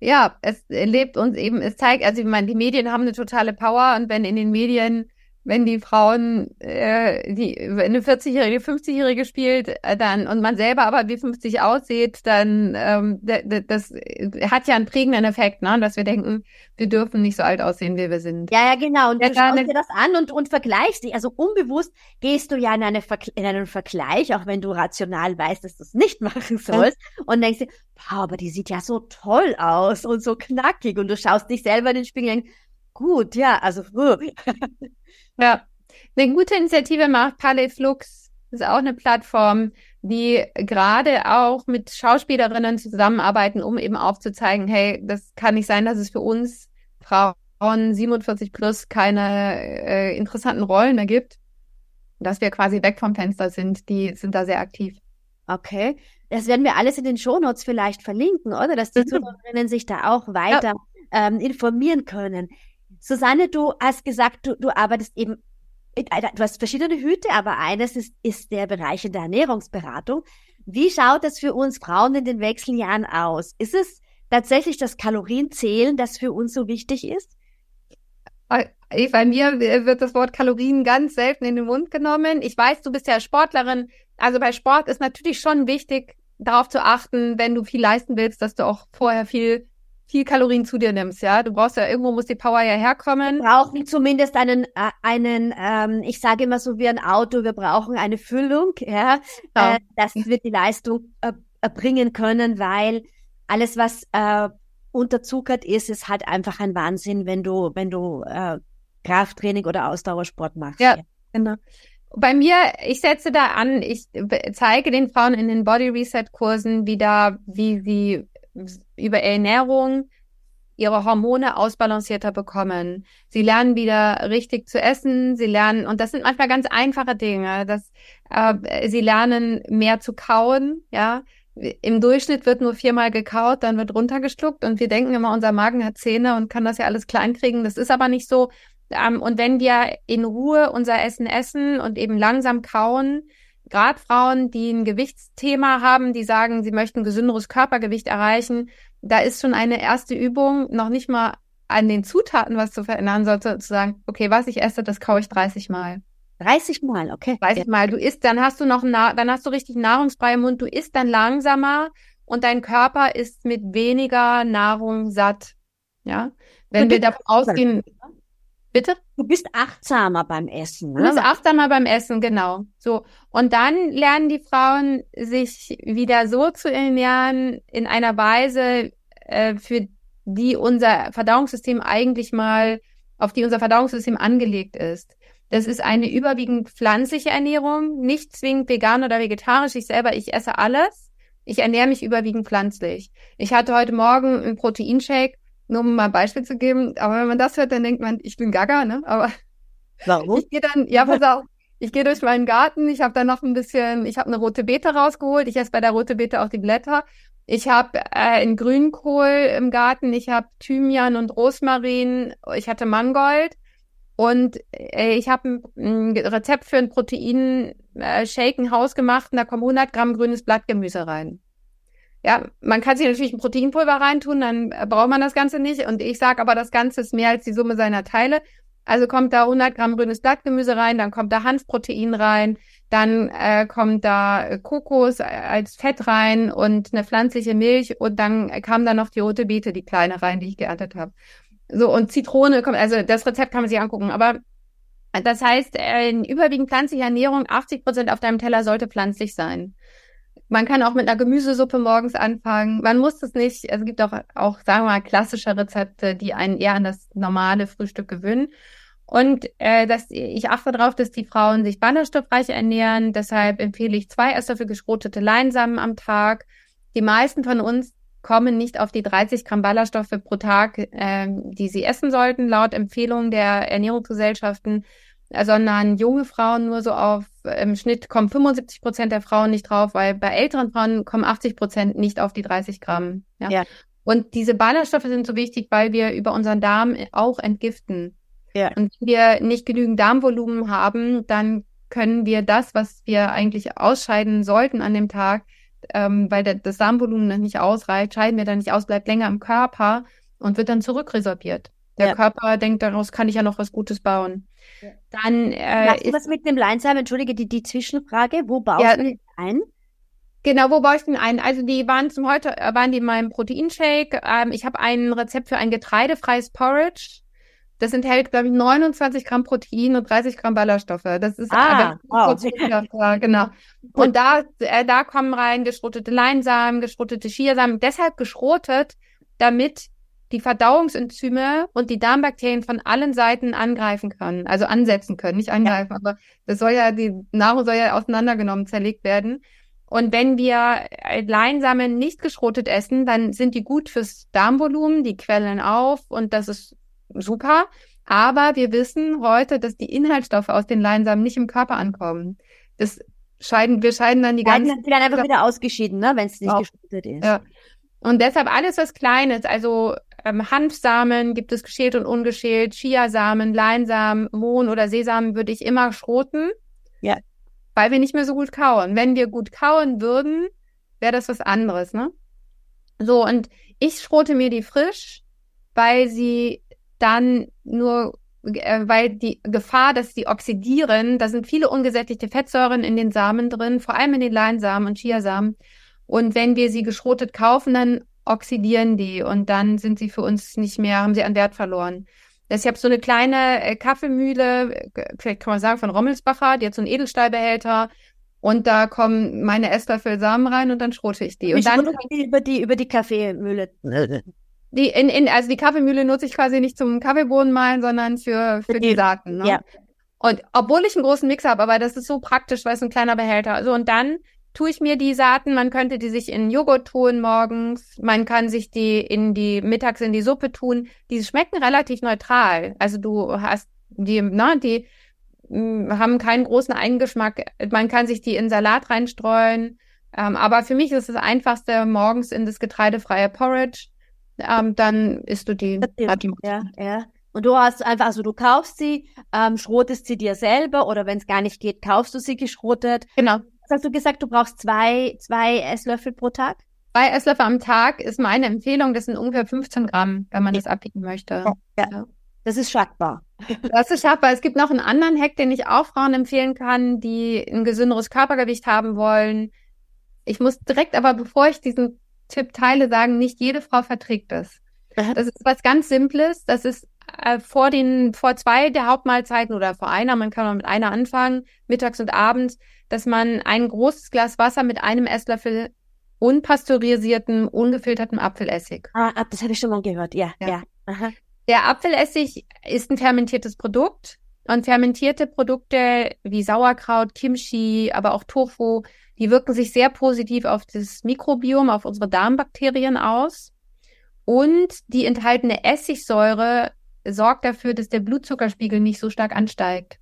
Ja, es lebt uns eben, es zeigt, also ich meine, die Medien haben eine totale Power und wenn in den Medien wenn die Frauen, äh, die eine 40-Jährige, 50-Jährige spielt, äh, dann und man selber aber wie 50 aussieht, dann ähm, das hat ja einen prägenden Effekt, ne? dass wir denken, wir dürfen nicht so alt aussehen, wie wir sind. Ja, ja, genau. Und ja, du schaust dir das an und, und vergleichst dich. Also unbewusst gehst du ja in, eine in einen Vergleich, auch wenn du rational weißt, dass du es nicht machen sollst, und denkst dir, wow, aber die sieht ja so toll aus und so knackig. Und du schaust dich selber in den Spiegel und denkst, gut, ja, also. Ja, eine gute Initiative macht Palais Flux. Das ist auch eine Plattform, die gerade auch mit Schauspielerinnen zusammenarbeiten, um eben aufzuzeigen, hey, das kann nicht sein, dass es für uns Frauen 47 plus keine äh, interessanten Rollen mehr gibt. Dass wir quasi weg vom Fenster sind, die sind da sehr aktiv. Okay. Das werden wir alles in den Shownotes vielleicht verlinken, oder? Dass die mhm. Zuhörerinnen sich da auch weiter ja. ähm, informieren können. Susanne, du hast gesagt, du, du arbeitest eben, du hast verschiedene Hüte, aber eines ist, ist der Bereich in der Ernährungsberatung. Wie schaut es für uns Frauen in den Wechseljahren aus? Ist es tatsächlich das Kalorienzählen, das für uns so wichtig ist? Äh, bei mir wird das Wort Kalorien ganz selten in den Mund genommen. Ich weiß, du bist ja Sportlerin. Also bei Sport ist natürlich schon wichtig, darauf zu achten, wenn du viel leisten willst, dass du auch vorher viel viel Kalorien zu dir nimmst, ja. Du brauchst ja irgendwo muss die Power ja herkommen. Wir brauchen zumindest einen, äh, einen, ähm, ich sage immer so wie ein Auto, wir brauchen eine Füllung, ja. ja. Äh, dass wir die Leistung äh, erbringen können, weil alles, was äh, unterzuckert ist, ist halt einfach ein Wahnsinn, wenn du, wenn du äh, Krafttraining oder Ausdauersport machst. Ja, ja. genau. Bei mir, ich setze da an, ich zeige den Frauen in den Body Reset Kursen wieder, wie sie über Ernährung ihre Hormone ausbalancierter bekommen. Sie lernen wieder richtig zu essen. Sie lernen, und das sind manchmal ganz einfache Dinge, dass äh, sie lernen mehr zu kauen, ja. Im Durchschnitt wird nur viermal gekaut, dann wird runtergeschluckt und wir denken immer, unser Magen hat Zähne und kann das ja alles klein kriegen. Das ist aber nicht so. Ähm, und wenn wir in Ruhe unser Essen essen und eben langsam kauen, gerade Frauen, die ein Gewichtsthema haben, die sagen, sie möchten gesünderes Körpergewicht erreichen, da ist schon eine erste Übung, noch nicht mal an den Zutaten was zu verändern, sondern zu sagen, okay, was ich esse, das kaue ich 30 Mal. 30 Mal, okay. 30 Mal. Du isst, dann hast du noch, dann hast du richtig nahrungsfrei im Mund. Du isst dann langsamer und dein Körper ist mit weniger Nahrung satt. Ja. Wenn wir davon ausgehen, Bitte? Du bist achtsamer beim Essen. Ne? Du bist achtsamer beim Essen, genau. So. Und dann lernen die Frauen sich wieder so zu ernähren in einer Weise, äh, für die unser Verdauungssystem eigentlich mal, auf die unser Verdauungssystem angelegt ist. Das ist eine überwiegend pflanzliche Ernährung, nicht zwingend vegan oder vegetarisch. Ich selber, ich esse alles. Ich ernähre mich überwiegend pflanzlich. Ich hatte heute Morgen einen Proteinshake nur um mal ein Beispiel zu geben. Aber wenn man das hört, dann denkt man, ich bin gaga, ne? Aber Warum? ich gehe dann, ja, pass auf, ich gehe durch meinen Garten, ich habe dann noch ein bisschen, ich habe eine rote Beete rausgeholt, ich esse bei der rote Beete auch die Blätter. Ich habe äh, einen Grünkohl im Garten, ich habe Thymian und Rosmarin, ich hatte Mangold und äh, ich habe ein, ein, Rezept für ein Protein-Shake, äh, ein Haus gemacht und da kommen 100 Gramm grünes Blattgemüse rein. Ja, man kann sich natürlich ein Proteinpulver reintun, dann äh, braucht man das Ganze nicht. Und ich sage aber, das Ganze ist mehr als die Summe seiner Teile. Also kommt da 100 Gramm grünes Blattgemüse rein, dann kommt da Hanfprotein rein, dann äh, kommt da Kokos als Fett rein und eine pflanzliche Milch und dann kam da noch die rote Beete, die kleine rein, die ich geerntet habe. So, und Zitrone kommt, also das Rezept kann man sich angucken. Aber das heißt, äh, in überwiegend pflanzlicher Ernährung, 80 Prozent auf deinem Teller sollte pflanzlich sein. Man kann auch mit einer Gemüsesuppe morgens anfangen. Man muss es nicht. Es gibt auch, auch, sagen wir mal, klassische Rezepte, die einen eher an das normale Frühstück gewöhnen. Und äh, das, ich achte darauf, dass die Frauen sich ballaststoffreich ernähren. Deshalb empfehle ich zwei Esslöffel geschrotete Leinsamen am Tag. Die meisten von uns kommen nicht auf die 30 Gramm Ballaststoffe pro Tag, äh, die sie essen sollten, laut Empfehlung der Ernährungsgesellschaften, äh, sondern junge Frauen nur so auf, im Schnitt kommen 75 Prozent der Frauen nicht drauf, weil bei älteren Frauen kommen 80 Prozent nicht auf die 30 Gramm. Ja? ja. Und diese Ballaststoffe sind so wichtig, weil wir über unseren Darm auch entgiften. Ja. Und wenn wir nicht genügend Darmvolumen haben, dann können wir das, was wir eigentlich ausscheiden sollten an dem Tag, ähm, weil das Darmvolumen nicht ausreicht, scheiden wir dann nicht aus, bleibt länger im Körper und wird dann zurückresorbiert. Der ja. Körper denkt, daraus kann ich ja noch was Gutes bauen. Ja. Dann äh, Machst du was mit dem Leinsamen? Entschuldige, die, die Zwischenfrage. Wo baust ja, du den ein? Genau, wo baue ich den ein? Also die waren zum heute, äh, waren die in meinem Proteinshake. Ähm, ich habe ein Rezept für ein getreidefreies Porridge. Das enthält, glaube ich, 29 Gramm Protein und 30 Gramm Ballaststoffe. Das ist ah, wow. ja, genau. Und da, äh, da kommen rein geschrotete Leinsamen, geschrotete Chiasamen, deshalb geschrotet, damit die Verdauungsenzyme und die Darmbakterien von allen Seiten angreifen können, also ansetzen können, nicht angreifen, ja. aber das soll ja, die Nahrung soll ja auseinandergenommen, zerlegt werden. Und wenn wir Leinsamen nicht geschrotet essen, dann sind die gut fürs Darmvolumen, die quellen auf und das ist super. Aber wir wissen heute, dass die Inhaltsstoffe aus den Leinsamen nicht im Körper ankommen. Das scheiden, wir scheiden dann die ganzen. Die werden einfach wieder ausgeschieden, ne, wenn es nicht geschrotet ist. Ja. Und deshalb alles, was klein ist, also ähm, Hanfsamen gibt es geschält und ungeschält, Chiasamen, Leinsamen, Mohn oder Sesam würde ich immer schroten. Ja. Weil wir nicht mehr so gut kauen. Wenn wir gut kauen würden, wäre das was anderes, ne? So, und ich schrote mir die frisch, weil sie dann nur, äh, weil die Gefahr, dass sie oxidieren, da sind viele ungesättigte Fettsäuren in den Samen drin, vor allem in den Leinsamen und Chiasamen. Und wenn wir sie geschrotet kaufen, dann oxidieren die und dann sind sie für uns nicht mehr, haben sie an Wert verloren. Das, ich habe so eine kleine äh, Kaffeemühle, äh, vielleicht kann man sagen von Rommelsbacher, die hat so einen Edelstahlbehälter und da kommen meine Esslöffel Samen rein und dann schrote ich die. Und ich dann über die über die Kaffeemühle. Die in, in also die Kaffeemühle nutze ich quasi nicht zum Kaffeebohnen malen, sondern für für die, die Saaten. Ne? Ja. Und obwohl ich einen großen Mix habe, aber das ist so praktisch, weil es ein kleiner Behälter. So und dann tue ich mir die Saaten. Man könnte die sich in Joghurt tun morgens. Man kann sich die in die mittags in die Suppe tun. Die schmecken relativ neutral. Also du hast die, ne, die mh, hm, haben keinen großen Eingeschmack. Man kann sich die in Salat reinstreuen. Ähm, aber für mich ist das einfachste morgens in das getreidefreie Porridge. Ähm, dann isst du die. Ja, ja. Und du hast einfach, also du kaufst sie, ähm, schrotest sie dir selber oder wenn es gar nicht geht, kaufst du sie geschrotet. Genau. Hast du gesagt, du brauchst zwei, zwei Esslöffel pro Tag? Zwei Esslöffel am Tag ist meine Empfehlung. Das sind ungefähr 15 Gramm, wenn man das abwiegen möchte. Ja. ja. Das ist schaffbar. Das ist schaffbar. Es gibt noch einen anderen Hack, den ich auch Frauen empfehlen kann, die ein gesünderes Körpergewicht haben wollen. Ich muss direkt aber, bevor ich diesen Tipp teile, sagen, nicht jede Frau verträgt das. Das ist was ganz Simples. Das ist äh, vor den, vor zwei der Hauptmahlzeiten oder vor einer, man kann mal mit einer anfangen, mittags und abends, dass man ein großes Glas Wasser mit einem Esslöffel unpasteurisiertem, ungefiltertem Apfelessig. Ah, das habe ich schon mal gehört, ja, ja. ja. Aha. Der Apfelessig ist ein fermentiertes Produkt und fermentierte Produkte wie Sauerkraut, Kimchi, aber auch Tofu, die wirken sich sehr positiv auf das Mikrobiom, auf unsere Darmbakterien aus. Und die enthaltene Essigsäure sorgt dafür, dass der Blutzuckerspiegel nicht so stark ansteigt.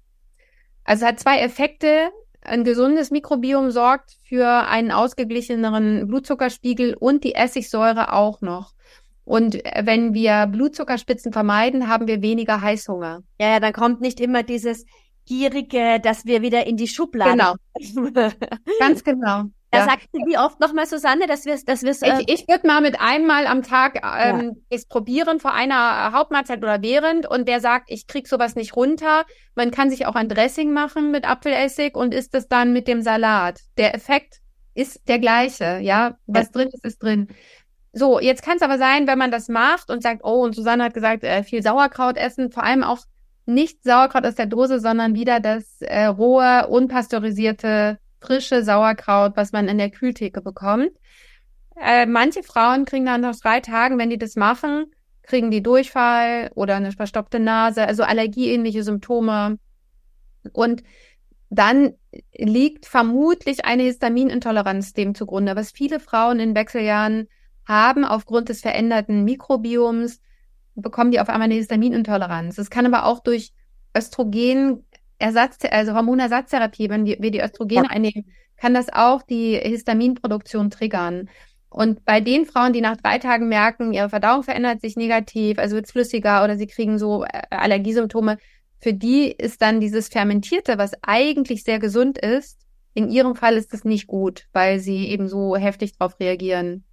Also hat zwei Effekte ein gesundes Mikrobiom sorgt für einen ausgeglicheneren Blutzuckerspiegel und die Essigsäure auch noch. Und wenn wir Blutzuckerspitzen vermeiden, haben wir weniger Heißhunger. Ja, ja, dann kommt nicht immer dieses gierige, dass wir wieder in die Schublade. Genau. Ganz genau. Da ja. sagst du wie oft nochmal, Susanne, dass wir dass wir's, äh Ich, ich würde mal mit einmal am Tag ähm, ja. es probieren vor einer Hauptmahlzeit oder während und wer sagt, ich krieg sowas nicht runter, man kann sich auch ein Dressing machen mit Apfelessig und isst es dann mit dem Salat. Der Effekt ist der gleiche, ja. Was ja. drin ist, ist drin. So, jetzt kann es aber sein, wenn man das macht und sagt, oh, und Susanne hat gesagt, äh, viel Sauerkraut essen, vor allem auch nicht Sauerkraut aus der Dose, sondern wieder das äh, rohe, unpasteurisierte frische Sauerkraut, was man in der Kühltheke bekommt. Äh, manche Frauen kriegen dann nach drei Tagen, wenn die das machen, kriegen die Durchfall oder eine verstopfte Nase, also allergieähnliche Symptome. Und dann liegt vermutlich eine Histaminintoleranz dem zugrunde, was viele Frauen in Wechseljahren haben aufgrund des veränderten Mikrobioms, bekommen die auf einmal eine Histaminintoleranz. Es kann aber auch durch Östrogenersatz, also Hormonersatztherapie, wenn wir die Östrogene einnehmen, kann das auch die Histaminproduktion triggern. Und bei den Frauen, die nach drei Tagen merken, ihre Verdauung verändert sich negativ, also wird flüssiger oder sie kriegen so äh, Allergiesymptome, für die ist dann dieses Fermentierte, was eigentlich sehr gesund ist, in ihrem Fall ist es nicht gut, weil sie eben so heftig darauf reagieren.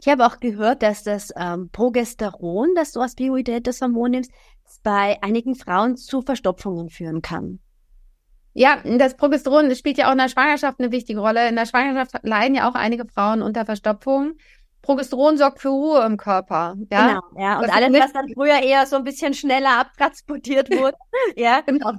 Ich habe auch gehört, dass das ähm, Progesteron, das du als Bioident das Hormon nimmst, bei einigen Frauen zu Verstopfungen führen kann. Ja, das Progesteron spielt ja auch in der Schwangerschaft eine wichtige Rolle. In der Schwangerschaft leiden ja auch einige Frauen unter Verstopfung. Progesteron sorgt für Ruhe im Körper. Ja? Genau, ja. Und das alles, was dann früher eher so ein bisschen schneller abtransportiert wurde. ja, genau.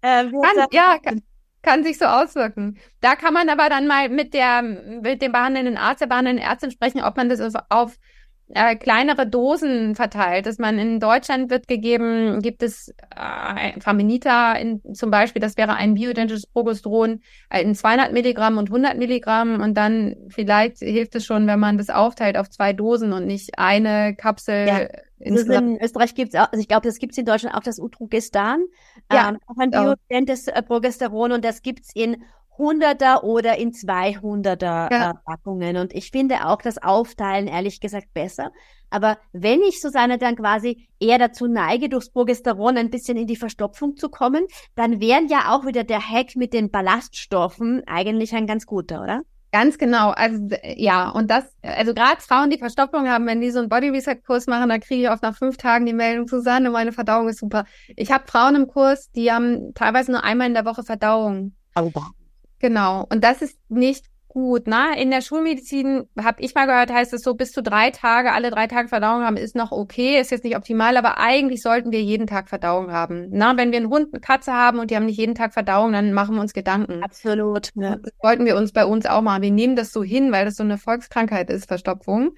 Äh, kann, ja, kann, kann sich so auswirken. Da kann man aber dann mal mit der, mit dem behandelnden Arzt, der behandelnden Ärztin sprechen, ob man das auf äh, kleinere Dosen verteilt. Dass man in Deutschland wird gegeben, gibt es äh, Faminita in, zum Beispiel, das wäre ein bioidentisches Progesteron äh, in 200 Milligramm und 100 Milligramm und dann vielleicht hilft es schon, wenn man das aufteilt auf zwei Dosen und nicht eine Kapsel. Ja. in Österreich gibt's auch, also ich glaube, das gibt's in Deutschland auch das Utrogestan, ja, ähm, auch ein bioidentes äh, Progesteron und das gibt's in 100er oder in 200er ja. äh, Packungen. Und ich finde auch das Aufteilen ehrlich gesagt besser. Aber wenn ich, Susanne, dann quasi eher dazu neige, durchs Progesteron ein bisschen in die Verstopfung zu kommen, dann wären ja auch wieder der Hack mit den Ballaststoffen eigentlich ein ganz guter, oder? Ganz genau. Also ja, und das, also gerade Frauen, die Verstopfung haben, wenn die so einen Body Reset Kurs machen, da kriege ich oft nach fünf Tagen die Meldung, Susanne, meine Verdauung ist super. Ich habe Frauen im Kurs, die haben teilweise nur einmal in der Woche Verdauung. Oh, Genau. Und das ist nicht gut. Ne? In der Schulmedizin habe ich mal gehört, heißt es so, bis zu drei Tage, alle drei Tage Verdauung haben, ist noch okay, ist jetzt nicht optimal, aber eigentlich sollten wir jeden Tag Verdauung haben. Na, wenn wir einen Hund, eine Katze haben und die haben nicht jeden Tag Verdauung, dann machen wir uns Gedanken. Absolut. Ja. Das sollten wir uns bei uns auch machen. Wir nehmen das so hin, weil das so eine Volkskrankheit ist, Verstopfung.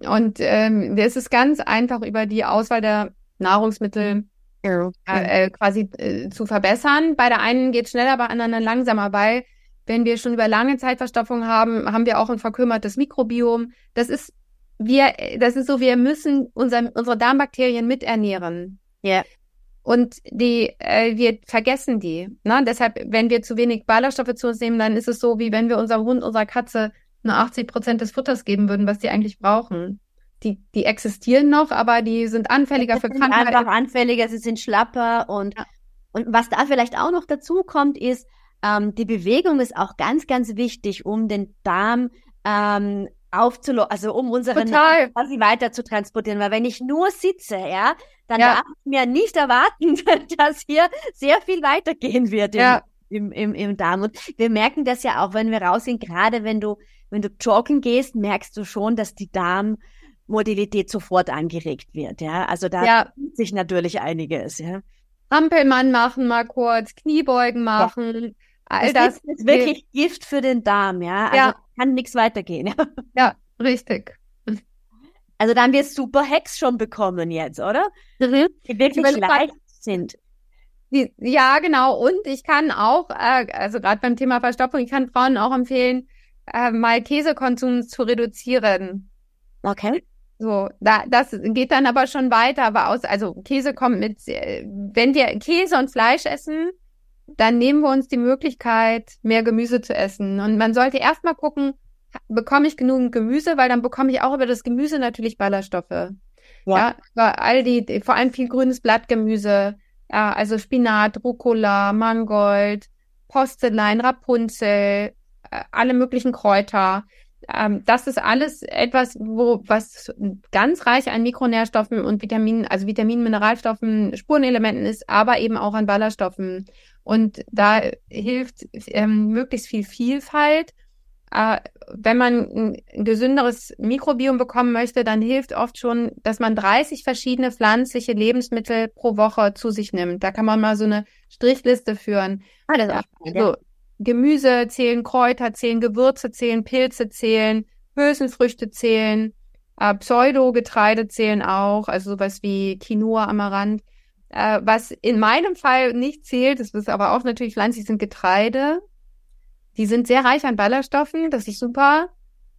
Und ähm, es ist ganz einfach über die Auswahl der Nahrungsmittel ja. äh, quasi äh, zu verbessern. Bei der einen geht schneller, bei anderen langsamer, weil wenn wir schon über lange Zeit Verstopfung haben, haben wir auch ein verkümmertes Mikrobiom. Das ist wir, das ist so, wir müssen unser, unsere Darmbakterien miternähren. Ja. Und die, äh, wir vergessen die. Ne? Deshalb, wenn wir zu wenig Ballaststoffe zu uns nehmen, dann ist es so, wie wenn wir unserem Hund, unserer Katze nur 80 Prozent des Futters geben würden, was die eigentlich brauchen die, die existieren noch, aber die sind anfälliger für Krankheiten. Einfach anfälliger, sie sind schlapper und, ja. und was da vielleicht auch noch dazu kommt, ist, ähm, die Bewegung ist auch ganz, ganz wichtig, um den Darm ähm, aufzulo also um unseren Total. quasi weiter zu transportieren. Weil wenn ich nur sitze, ja, dann ja. darf ich mir nicht erwarten, dass hier sehr viel weitergehen wird im, ja. im, im, im Darm. Und wir merken das ja auch, wenn wir rausgehen, gerade wenn du, wenn du joggen gehst, merkst du schon, dass die Darm Motilität sofort angeregt wird, ja. Also da ja. sich natürlich einiges, ja. Ampelmann machen mal kurz, Kniebeugen machen. Ja. All das, das ist wirklich Gift für den Darm, ja. Also ja. kann nichts weitergehen. Ja, richtig. Also da haben wir super Hacks schon bekommen jetzt, oder? Mhm. Die wirklich leicht sind. ja, genau. Und ich kann auch, äh, also gerade beim Thema Verstopfung, ich kann Frauen auch empfehlen, äh, mal Käsekonsum zu reduzieren. Okay. So, da, das geht dann aber schon weiter, aber aus, also Käse kommt mit, wenn wir Käse und Fleisch essen, dann nehmen wir uns die Möglichkeit, mehr Gemüse zu essen. Und man sollte erstmal gucken, bekomme ich genug Gemüse, weil dann bekomme ich auch über das Gemüse natürlich Ballaststoffe. Ja, ja all die, vor allem viel grünes Blattgemüse, ja, also Spinat, Rucola, Mangold, Postelein, Rapunzel, äh, alle möglichen Kräuter ähm, das ist alles etwas, wo was ganz reich an Mikronährstoffen und Vitaminen, also Vitaminen, Mineralstoffen, Spurenelementen ist, aber eben auch an Ballaststoffen. Und da hilft ähm, möglichst viel Vielfalt. Äh, wenn man ein gesünderes Mikrobiom bekommen möchte, dann hilft oft schon, dass man 30 verschiedene pflanzliche Lebensmittel pro Woche zu sich nimmt. Da kann man mal so eine Strichliste führen. Ah, das ist auch ja. Gemüse zählen, Kräuter zählen, Gewürze zählen, Pilze zählen, Hülsenfrüchte zählen, äh, Pseudogetreide zählen auch, also sowas wie Quinoa, Amaranth. Äh, was in meinem Fall nicht zählt, das ist aber auch natürlich pflanzlich, sind Getreide. Die sind sehr reich an Ballaststoffen, das ist super.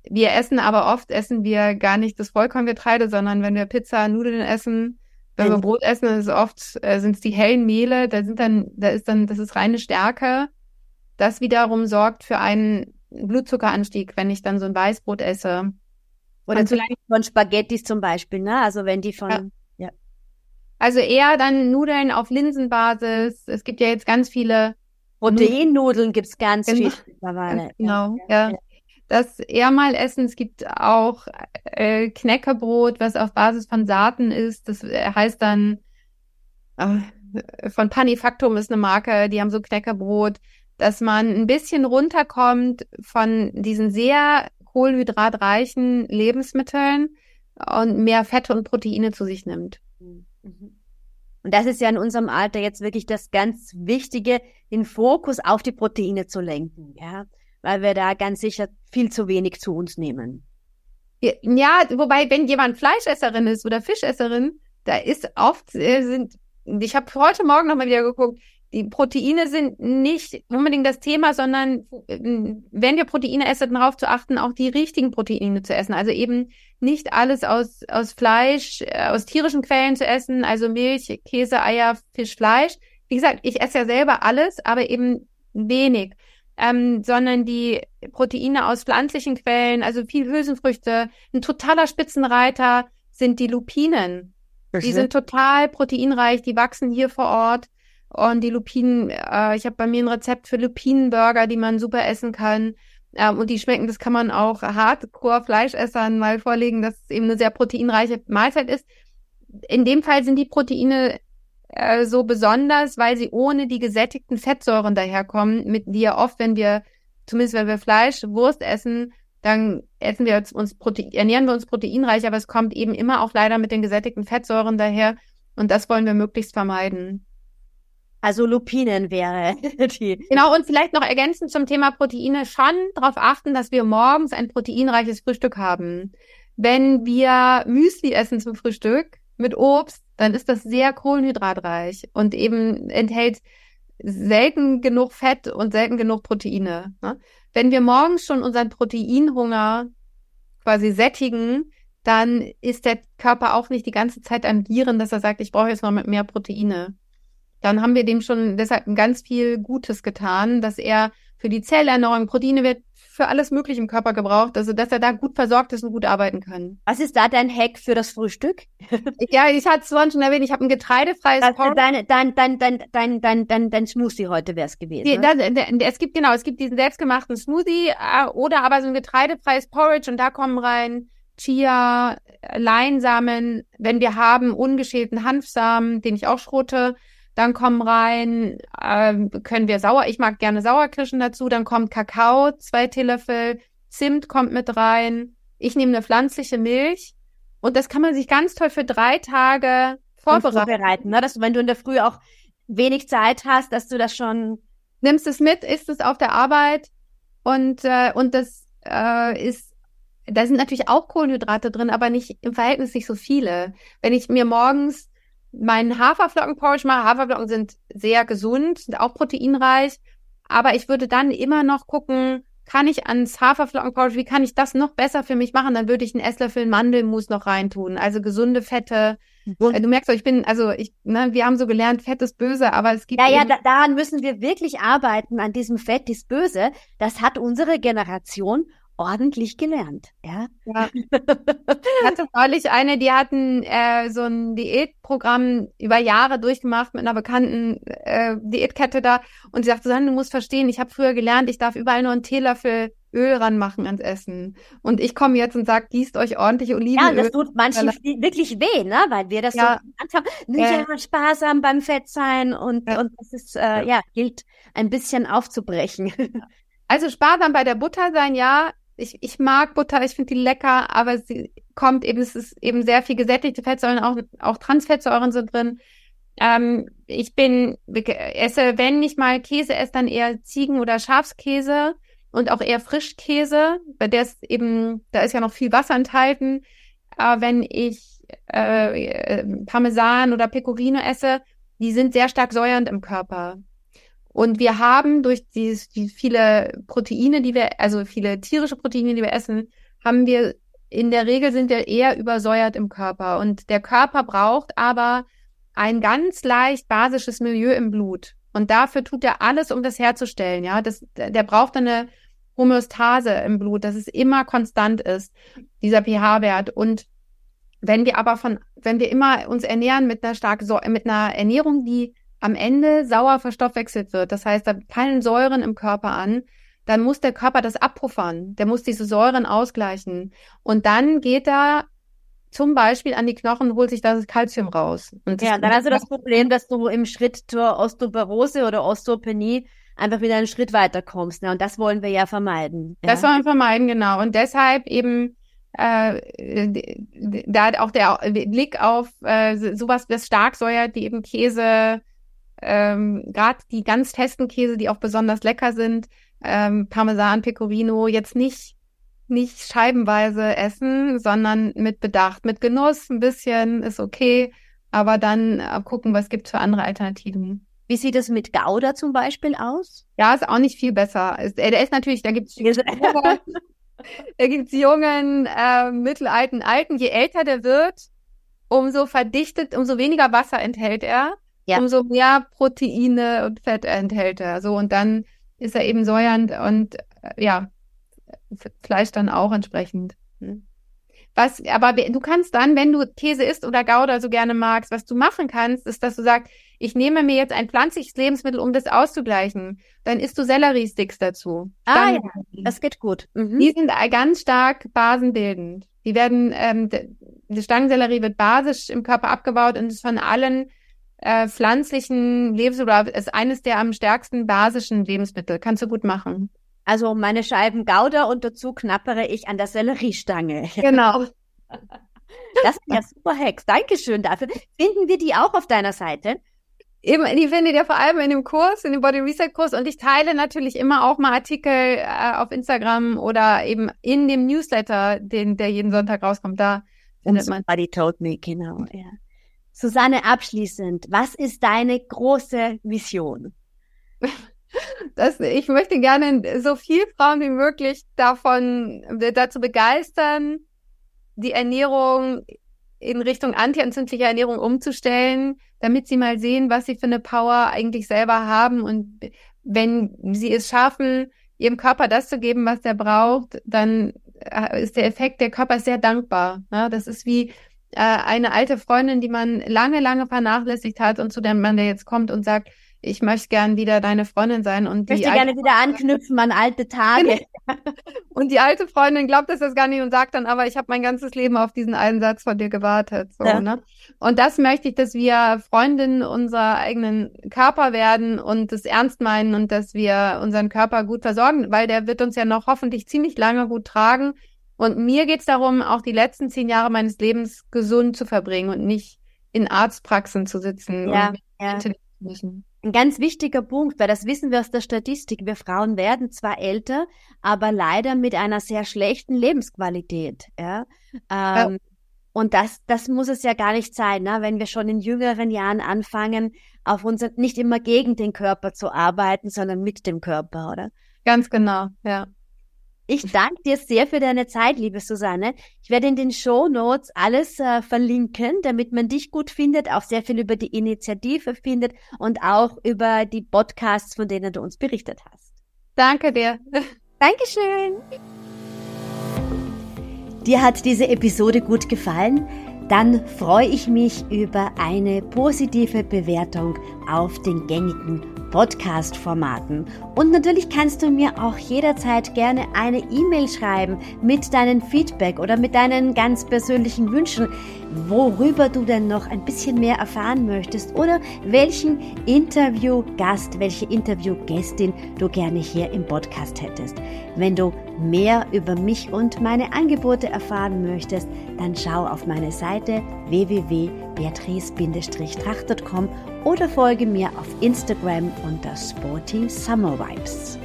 wir essen aber oft, essen wir gar nicht das Vollkorngetreide, sondern wenn wir Pizza, Nudeln essen, wenn wir Brot essen, ist oft, äh, sind es die hellen Mehle, da sind dann, da ist dann, das ist reine Stärke. Das wiederum sorgt für einen Blutzuckeranstieg, wenn ich dann so ein Weißbrot esse. Oder zu von Spaghettis zum Beispiel, ne? Also wenn die von, ja. ja. Also eher dann Nudeln auf Linsenbasis. Es gibt ja jetzt ganz viele Proteinnudeln gibt's ganz genau. viel mittlerweile. Genau, ja. ja. Das eher mal essen. Es gibt auch äh, Knäckebrot, was auf Basis von Saaten ist. Das heißt dann äh, von Panifactum ist eine Marke, die haben so Knäckebrot, dass man ein bisschen runterkommt von diesen sehr kohlenhydratreichen Lebensmitteln und mehr Fette und Proteine zu sich nimmt. Mhm. Und das ist ja in unserem Alter jetzt wirklich das ganz Wichtige, den Fokus auf die Proteine zu lenken, ja, weil wir da ganz sicher viel zu wenig zu uns nehmen. Ja, wobei, wenn jemand Fleischesserin ist oder Fischesserin, da ist oft, äh, sind, ich habe heute Morgen nochmal wieder geguckt, die Proteine sind nicht unbedingt das Thema, sondern wenn wir Proteine essen, darauf zu achten, auch die richtigen Proteine zu essen. Also eben nicht alles aus, aus Fleisch, äh, aus tierischen Quellen zu essen, also Milch, Käse, Eier, Fisch, Fleisch. Wie gesagt, ich esse ja selber alles, aber eben wenig. Ähm, sondern die Proteine aus pflanzlichen Quellen, also viel Hülsenfrüchte. Ein totaler Spitzenreiter sind die Lupinen. Die sind total proteinreich, die wachsen hier vor Ort. Und die Lupinen, äh, ich habe bei mir ein Rezept für Lupinenburger, die man super essen kann. Ähm, und die schmecken, das kann man auch Hardcore-Fleischessern mal vorlegen, dass es eben eine sehr proteinreiche Mahlzeit ist. In dem Fall sind die Proteine äh, so besonders, weil sie ohne die gesättigten Fettsäuren daherkommen, mit die ja oft, wenn wir, zumindest wenn wir Fleisch, Wurst essen, dann essen wir uns Protein, ernähren wir uns proteinreich, aber es kommt eben immer auch leider mit den gesättigten Fettsäuren daher. Und das wollen wir möglichst vermeiden. Also Lupinen wäre die. Genau, und vielleicht noch ergänzend zum Thema Proteine schon darauf achten, dass wir morgens ein proteinreiches Frühstück haben. Wenn wir Müsli essen zum Frühstück mit Obst, dann ist das sehr kohlenhydratreich und eben enthält selten genug Fett und selten genug Proteine. Ne? Wenn wir morgens schon unseren Proteinhunger quasi sättigen, dann ist der Körper auch nicht die ganze Zeit am Gieren, dass er sagt, ich brauche jetzt noch mehr Proteine dann haben wir dem schon deshalb ganz viel Gutes getan, dass er für die Zellerneuerung Proteine wird für alles Mögliche im Körper gebraucht, also dass er da gut versorgt ist und gut arbeiten kann. Was ist da dein Hack für das Frühstück? ja, ich hatte es vorhin schon erwähnt, ich habe ein getreidefreies das, äh, Porridge. Dein, dein, dein, dein, dein, dein, dein, dein Smoothie heute wäre es gewesen. Die, ne? das, äh, es gibt genau, es gibt diesen selbstgemachten Smoothie äh, oder aber so ein getreidefreies Porridge und da kommen rein Chia, Leinsamen, wenn wir haben, ungeschälten Hanfsamen, den ich auch schrote, dann kommen rein, äh, können wir sauer, ich mag gerne Sauerkirschen dazu. Dann kommt Kakao, zwei Teelöffel, Zimt kommt mit rein. Ich nehme eine pflanzliche Milch. Und das kann man sich ganz toll für drei Tage vorbereiten. vorbereiten ne? Dass du, wenn du in der Früh auch wenig Zeit hast, dass du das schon nimmst es mit, isst es auf der Arbeit und äh, und das äh, ist da sind natürlich auch Kohlenhydrate drin, aber nicht im Verhältnis nicht so viele. Wenn ich mir morgens meinen Haferflockenporridge mache. Haferflocken sind sehr gesund, sind auch proteinreich. Aber ich würde dann immer noch gucken, kann ich ans Haferflockenporridge, wie kann ich das noch besser für mich machen? Dann würde ich einen Esslöffel Mandelmus noch reintun. Also gesunde Fette. Und du merkst, ich bin, also ich, ne, wir haben so gelernt, Fett ist böse, aber es gibt. Ja, ja, da, daran müssen wir wirklich arbeiten, an diesem Fett ist böse. Das hat unsere Generation ordentlich gelernt, ja. ja. Ich hatte neulich eine, die hatten äh, so ein Diätprogramm über Jahre durchgemacht mit einer bekannten äh, Diätkette da und sie sagte, du musst verstehen, ich habe früher gelernt, ich darf überall nur einen Teelöffel Öl ranmachen ans Essen. Und ich komme jetzt und sage, gießt euch ordentlich Olivenöl. Ja, das tut manchen wirklich weh, ne? Weil wir das ja. so haben. Nicht ja. immer sparsam beim Fett sein und, ja. und das ist, äh, ja, gilt ein bisschen aufzubrechen. Also sparsam bei der Butter sein, ja, ich, ich mag Butter, ich finde die lecker, aber sie kommt eben, es ist eben sehr viel gesättigte Fettsäuren, auch, auch Transfettsäuren sind drin. Ähm, ich bin, esse, wenn ich mal Käse esse, dann eher Ziegen- oder Schafskäse und auch eher Frischkäse, bei der ist eben, da ist ja noch viel Wasser enthalten. Aber wenn ich äh, Parmesan oder Pecorino esse, die sind sehr stark säuernd im Körper. Und wir haben durch die, die viele Proteine, die wir, also viele tierische Proteine, die wir essen, haben wir in der Regel sind wir eher übersäuert im Körper. Und der Körper braucht aber ein ganz leicht basisches Milieu im Blut. Und dafür tut er alles, um das herzustellen. Ja, das, der braucht eine Homöostase im Blut, dass es immer konstant ist, dieser pH-Wert. Und wenn wir aber von, wenn wir immer uns ernähren mit einer stark, mit einer Ernährung, die am Ende sauer verstoffwechselt wird, das heißt, da fallen Säuren im Körper an, dann muss der Körper das abpuffern. Der muss diese Säuren ausgleichen. Und dann geht er zum Beispiel an die Knochen und holt sich das Kalzium raus. Und ja, dann hast du das Problem, dass du im Schritt zur Osteoporose oder Osteopenie einfach wieder einen Schritt weiter kommst. Ne? Und das wollen wir ja vermeiden. Ja? Das wollen wir vermeiden, genau. Und deshalb eben äh, da auch der Blick auf äh, sowas, das stark säuert, die eben Käse, ähm, gerade die ganz festen Käse, die auch besonders lecker sind, ähm, Parmesan, Pecorino, jetzt nicht nicht scheibenweise essen, sondern mit Bedacht, mit Genuss ein bisschen ist okay, aber dann äh, gucken, was gibt für andere Alternativen. Wie sieht es mit Gouda zum Beispiel aus? Ja, ist auch nicht viel besser. Ist, äh, der ist natürlich, da gibt es Da gibt's jungen, äh, mittelalten, alten. Je älter der wird, umso verdichtet, umso weniger Wasser enthält er, ja. umso mehr Proteine und Fett enthält er. So und dann ist er eben säuernd und äh, ja, Fleisch dann auch entsprechend. Hm. Was, aber du kannst dann, wenn du Käse isst oder Gouda so gerne magst, was du machen kannst, ist, dass du sagst, ich nehme mir jetzt ein pflanzliches Lebensmittel, um das auszugleichen. Dann isst du Selleriesticks dazu. Ah, dann, ja, das geht gut. Mhm. Die sind ganz stark basenbildend. Die werden, ähm, die Stangensellerie wird basisch im Körper abgebaut und ist von allen äh, pflanzlichen Lebensmitteln, oder ist eines der am stärksten basischen Lebensmittel. Kannst du gut machen. Also meine Scheiben Gouda und dazu knappere ich an der Selleriestange. Genau. Das sind ja super Hacks. Dankeschön dafür. Finden wir die auch auf deiner Seite? Eben, die findet ihr vor allem in dem Kurs, in dem Body Reset Kurs. Und ich teile natürlich immer auch mal Artikel äh, auf Instagram oder eben in dem Newsletter, den, der jeden Sonntag rauskommt. Da findet man. Body Told Me, genau, ja. Susanne, abschließend, was ist deine große Vision? das, ich möchte gerne so viel Frauen wie möglich davon äh, dazu begeistern, die Ernährung in Richtung antientzündlicher Ernährung umzustellen, damit sie mal sehen, was sie für eine Power eigentlich selber haben und wenn sie es schaffen, ihrem Körper das zu geben, was er braucht, dann äh, ist der Effekt, der Körper sehr dankbar. Ja, das ist wie äh, eine alte Freundin, die man lange, lange vernachlässigt hat und zu dem Mann, der jetzt kommt und sagt, ich möchte gern wieder deine Freundin sein und ich möchte gerne wieder anknüpfen an alte Tage. und die alte Freundin glaubt das gar nicht und sagt dann, aber ich habe mein ganzes Leben auf diesen einen Satz von dir gewartet. So, ja. ne? Und das möchte ich, dass wir Freundinnen unserer eigenen Körper werden und das ernst meinen und dass wir unseren Körper gut versorgen, weil der wird uns ja noch hoffentlich ziemlich lange gut tragen. Und mir geht's darum, auch die letzten zehn Jahre meines Lebens gesund zu verbringen und nicht in Arztpraxen zu sitzen ja, und ja. müssen. Ein ganz wichtiger Punkt, weil das wissen wir aus der Statistik. Wir Frauen werden zwar älter, aber leider mit einer sehr schlechten Lebensqualität. Ja? Ähm, ja. Und das, das muss es ja gar nicht sein, ne? wenn wir schon in jüngeren Jahren anfangen, auf unser, nicht immer gegen den Körper zu arbeiten, sondern mit dem Körper, oder? Ganz genau, ja. Ich danke dir sehr für deine Zeit, liebe Susanne. Ich werde in den Show Notes alles äh, verlinken, damit man dich gut findet, auch sehr viel über die Initiative findet und auch über die Podcasts, von denen du uns berichtet hast. Danke dir. Dankeschön. Dir hat diese Episode gut gefallen? Dann freue ich mich über eine positive Bewertung auf den gängigen Podcast-Formaten. Und natürlich kannst du mir auch jederzeit gerne eine E-Mail schreiben mit deinem Feedback oder mit deinen ganz persönlichen Wünschen, worüber du denn noch ein bisschen mehr erfahren möchtest oder welchen Interviewgast, welche Interviewgästin du gerne hier im Podcast hättest. Wenn du mehr über mich und meine Angebote erfahren möchtest, dann schau auf meine Seite www.beatrice-tracht.com oder folge mir auf Instagram unter Sporty Summer Vibes.